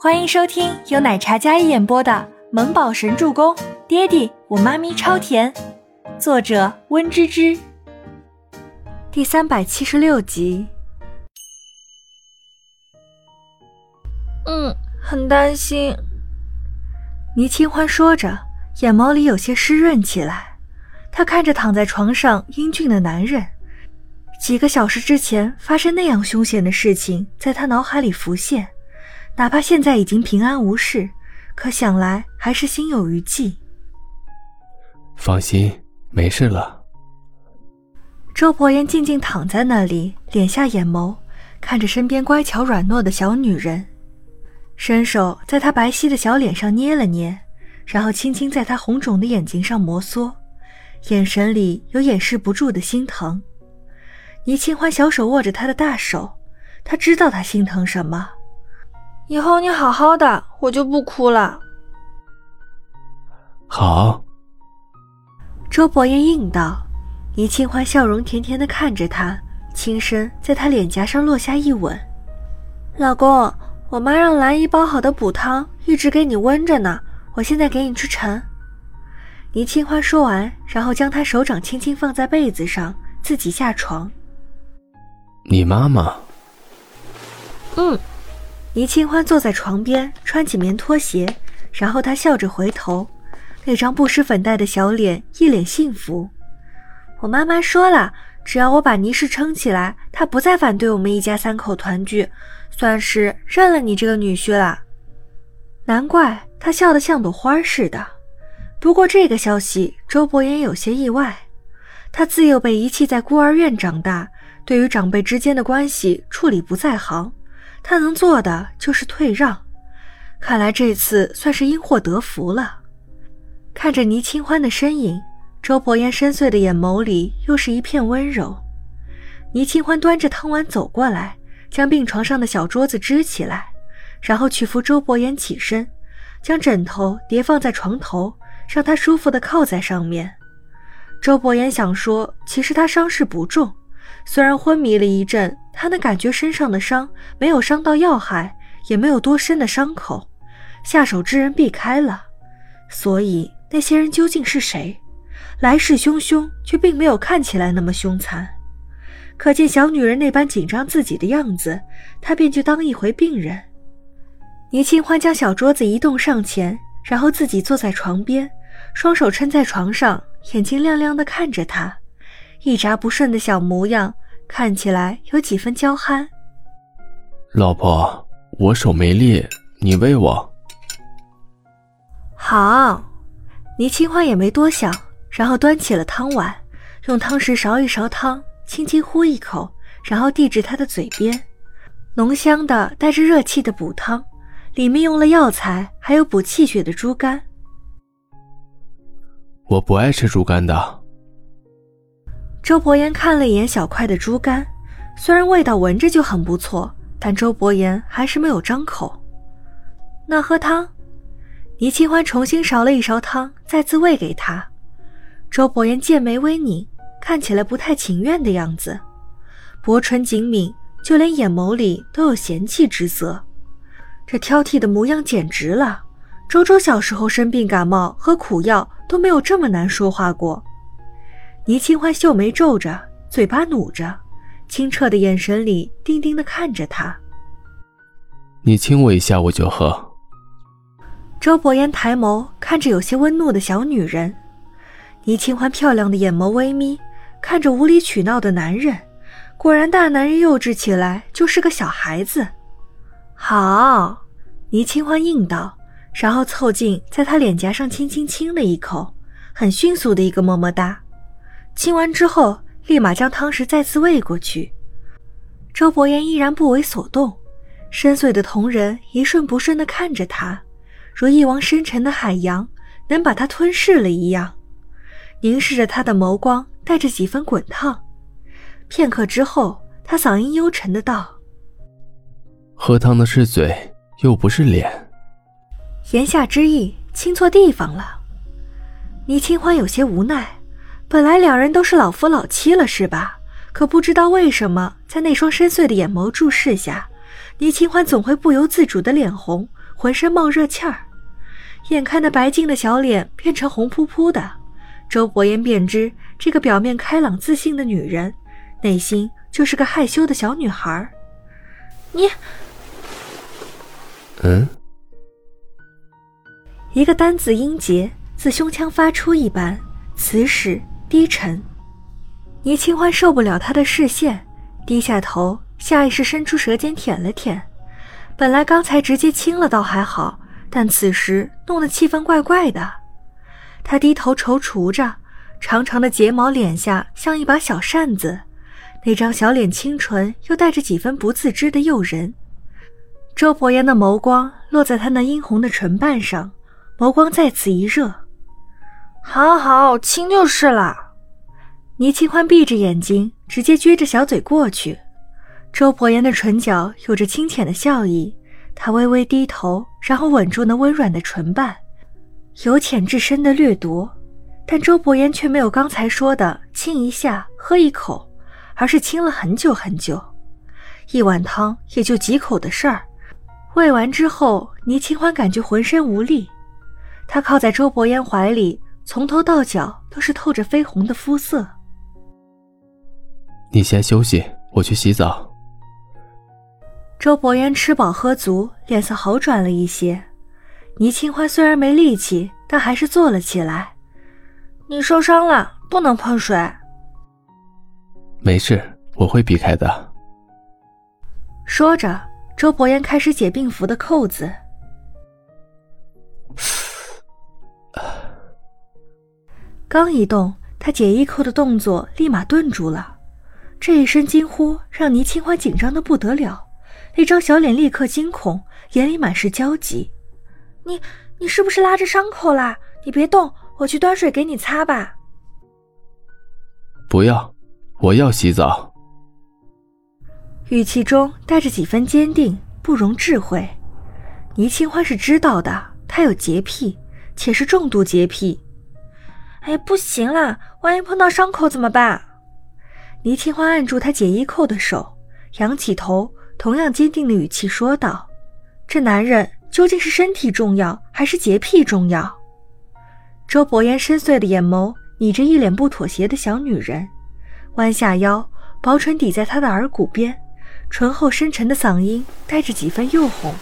欢迎收听由奶茶一演播的《萌宝神助攻》，爹地我妈咪超甜，作者温芝芝。第三百七十六集。嗯，很担心。倪清欢说着，眼眸里有些湿润起来。她看着躺在床上英俊的男人，几个小时之前发生那样凶险的事情，在他脑海里浮现。哪怕现在已经平安无事，可想来还是心有余悸。放心，没事了。周伯言静静躺在那里，敛下眼眸，看着身边乖巧软糯的小女人，伸手在她白皙的小脸上捏了捏，然后轻轻在她红肿的眼睛上摩挲，眼神里有掩饰不住的心疼。倪清欢小手握着他的大手，他知道他心疼什么。以后你好好的，我就不哭了。好。周伯言应道。倪清欢笑容甜甜的看着他，轻声在他脸颊上落下一吻。老公，我妈让兰姨煲好的补汤一直给你温着呢，我现在给你去盛。倪清欢说完，然后将他手掌轻轻放在被子上，自己下床。你妈妈？嗯。倪清欢坐在床边，穿起棉拖鞋，然后她笑着回头，那张不施粉黛的小脸一脸幸福。我妈妈说了，只要我把倪氏撑起来，她不再反对我们一家三口团聚，算是认了你这个女婿了。难怪她笑得像朵花似的。不过这个消息，周伯言有些意外。他自幼被遗弃在孤儿院长大，对于长辈之间的关系处理不在行。他能做的就是退让，看来这次算是因祸得福了。看着倪清欢的身影，周伯言深邃的眼眸里又是一片温柔。倪清欢端着汤碗走过来，将病床上的小桌子支起来，然后去扶周伯言起身，将枕头叠放在床头，让他舒服的靠在上面。周伯言想说，其实他伤势不重。虽然昏迷了一阵，他能感觉身上的伤没有伤到要害，也没有多深的伤口，下手之人避开了。所以那些人究竟是谁？来势汹汹，却并没有看起来那么凶残。可见小女人那般紧张自己的样子，他便去当一回病人。倪清欢将小桌子移动上前，然后自己坐在床边，双手撑在床上，眼睛亮亮的看着他。一眨不顺的小模样，看起来有几分娇憨。老婆，我手没力，你喂我。好，倪清欢也没多想，然后端起了汤碗，用汤匙勺一勺汤，轻轻呼一口，然后递至他的嘴边。浓香的、带着热气的补汤，里面用了药材，还有补气血的猪肝。我不爱吃猪肝的。周伯言看了一眼小块的猪肝，虽然味道闻着就很不错，但周伯言还是没有张口。那喝汤，倪清欢重新勺了一勺汤，再次喂给他。周伯言剑眉微拧，看起来不太情愿的样子，薄唇紧抿，就连眼眸里都有嫌弃之色。这挑剔的模样简直了。周周小时候生病感冒喝苦药都没有这么难说话过。倪清欢秀眉皱着，嘴巴努着，清澈的眼神里定定的看着他。你亲我一下，我就喝。周伯言抬眸看着有些温怒的小女人，倪清欢漂亮的眼眸微眯，看着无理取闹的男人，果然大男人幼稚起来就是个小孩子。好，倪清欢应道，然后凑近在他脸颊上轻轻亲了一口，很迅速的一个么么哒。亲完之后，立马将汤匙再次喂过去。周伯言依然不为所动，深邃的瞳仁一瞬不瞬地看着他，如一汪深沉的海洋能把他吞噬了一样，凝视着他的眸光带着几分滚烫。片刻之后，他嗓音幽沉的道：“喝汤的是嘴，又不是脸。”言下之意，亲错地方了。倪清欢有些无奈。本来两人都是老夫老妻了，是吧？可不知道为什么，在那双深邃的眼眸注视下，倪清欢总会不由自主的脸红，浑身冒热气儿。眼看那白净的小脸变成红扑扑的，周伯言便知这个表面开朗自信的女人，内心就是个害羞的小女孩。你，嗯，一个单字音节自胸腔发出一般，磁实低沉。倪清欢受不了他的视线，低下头，下意识伸出舌尖舔了舔。本来刚才直接亲了倒还好。但此时弄得气氛怪怪的，他低头踌躇着，长长的睫毛脸下像一把小扇子，那张小脸清纯又带着几分不自知的诱人。周伯言的眸光落在他那殷红的唇瓣上，眸光再次一热。好好亲就是了。倪清欢闭着眼睛，直接撅着小嘴过去。周伯言的唇角有着清浅的笑意。他微微低头，然后吻住那温软的唇瓣，由浅至深的掠夺。但周伯言却没有刚才说的亲一下、喝一口，而是亲了很久很久。一碗汤也就几口的事儿，喂完之后，倪清欢感觉浑身无力。她靠在周伯言怀里，从头到脚都是透着绯红的肤色。你先休息，我去洗澡。周伯言吃饱喝足，脸色好转了一些。倪清欢虽然没力气，但还是坐了起来。你受伤了，不能碰水。没事，我会避开的。说着，周伯言开始解病服的扣子。刚一动，他解衣扣的动作立马顿住了。这一声惊呼让倪清欢紧张的不得了。那张小脸立刻惊恐，眼里满是焦急。你你是不是拉着伤口啦？你别动，我去端水给你擦吧。不要，我要洗澡。语气中带着几分坚定，不容置喙。倪清欢是知道的，他有洁癖，且是重度洁癖。哎，不行啦，万一碰到伤口怎么办？倪清欢按住他解衣扣的手，仰起头。同样坚定的语气说道：“这男人究竟是身体重要还是洁癖重要？”周伯言深邃的眼眸睨着一脸不妥协的小女人，弯下腰，薄唇抵在她的耳骨边，醇厚深沉的嗓音带着几分诱哄：“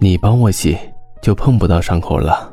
你帮我洗，就碰不到伤口了。”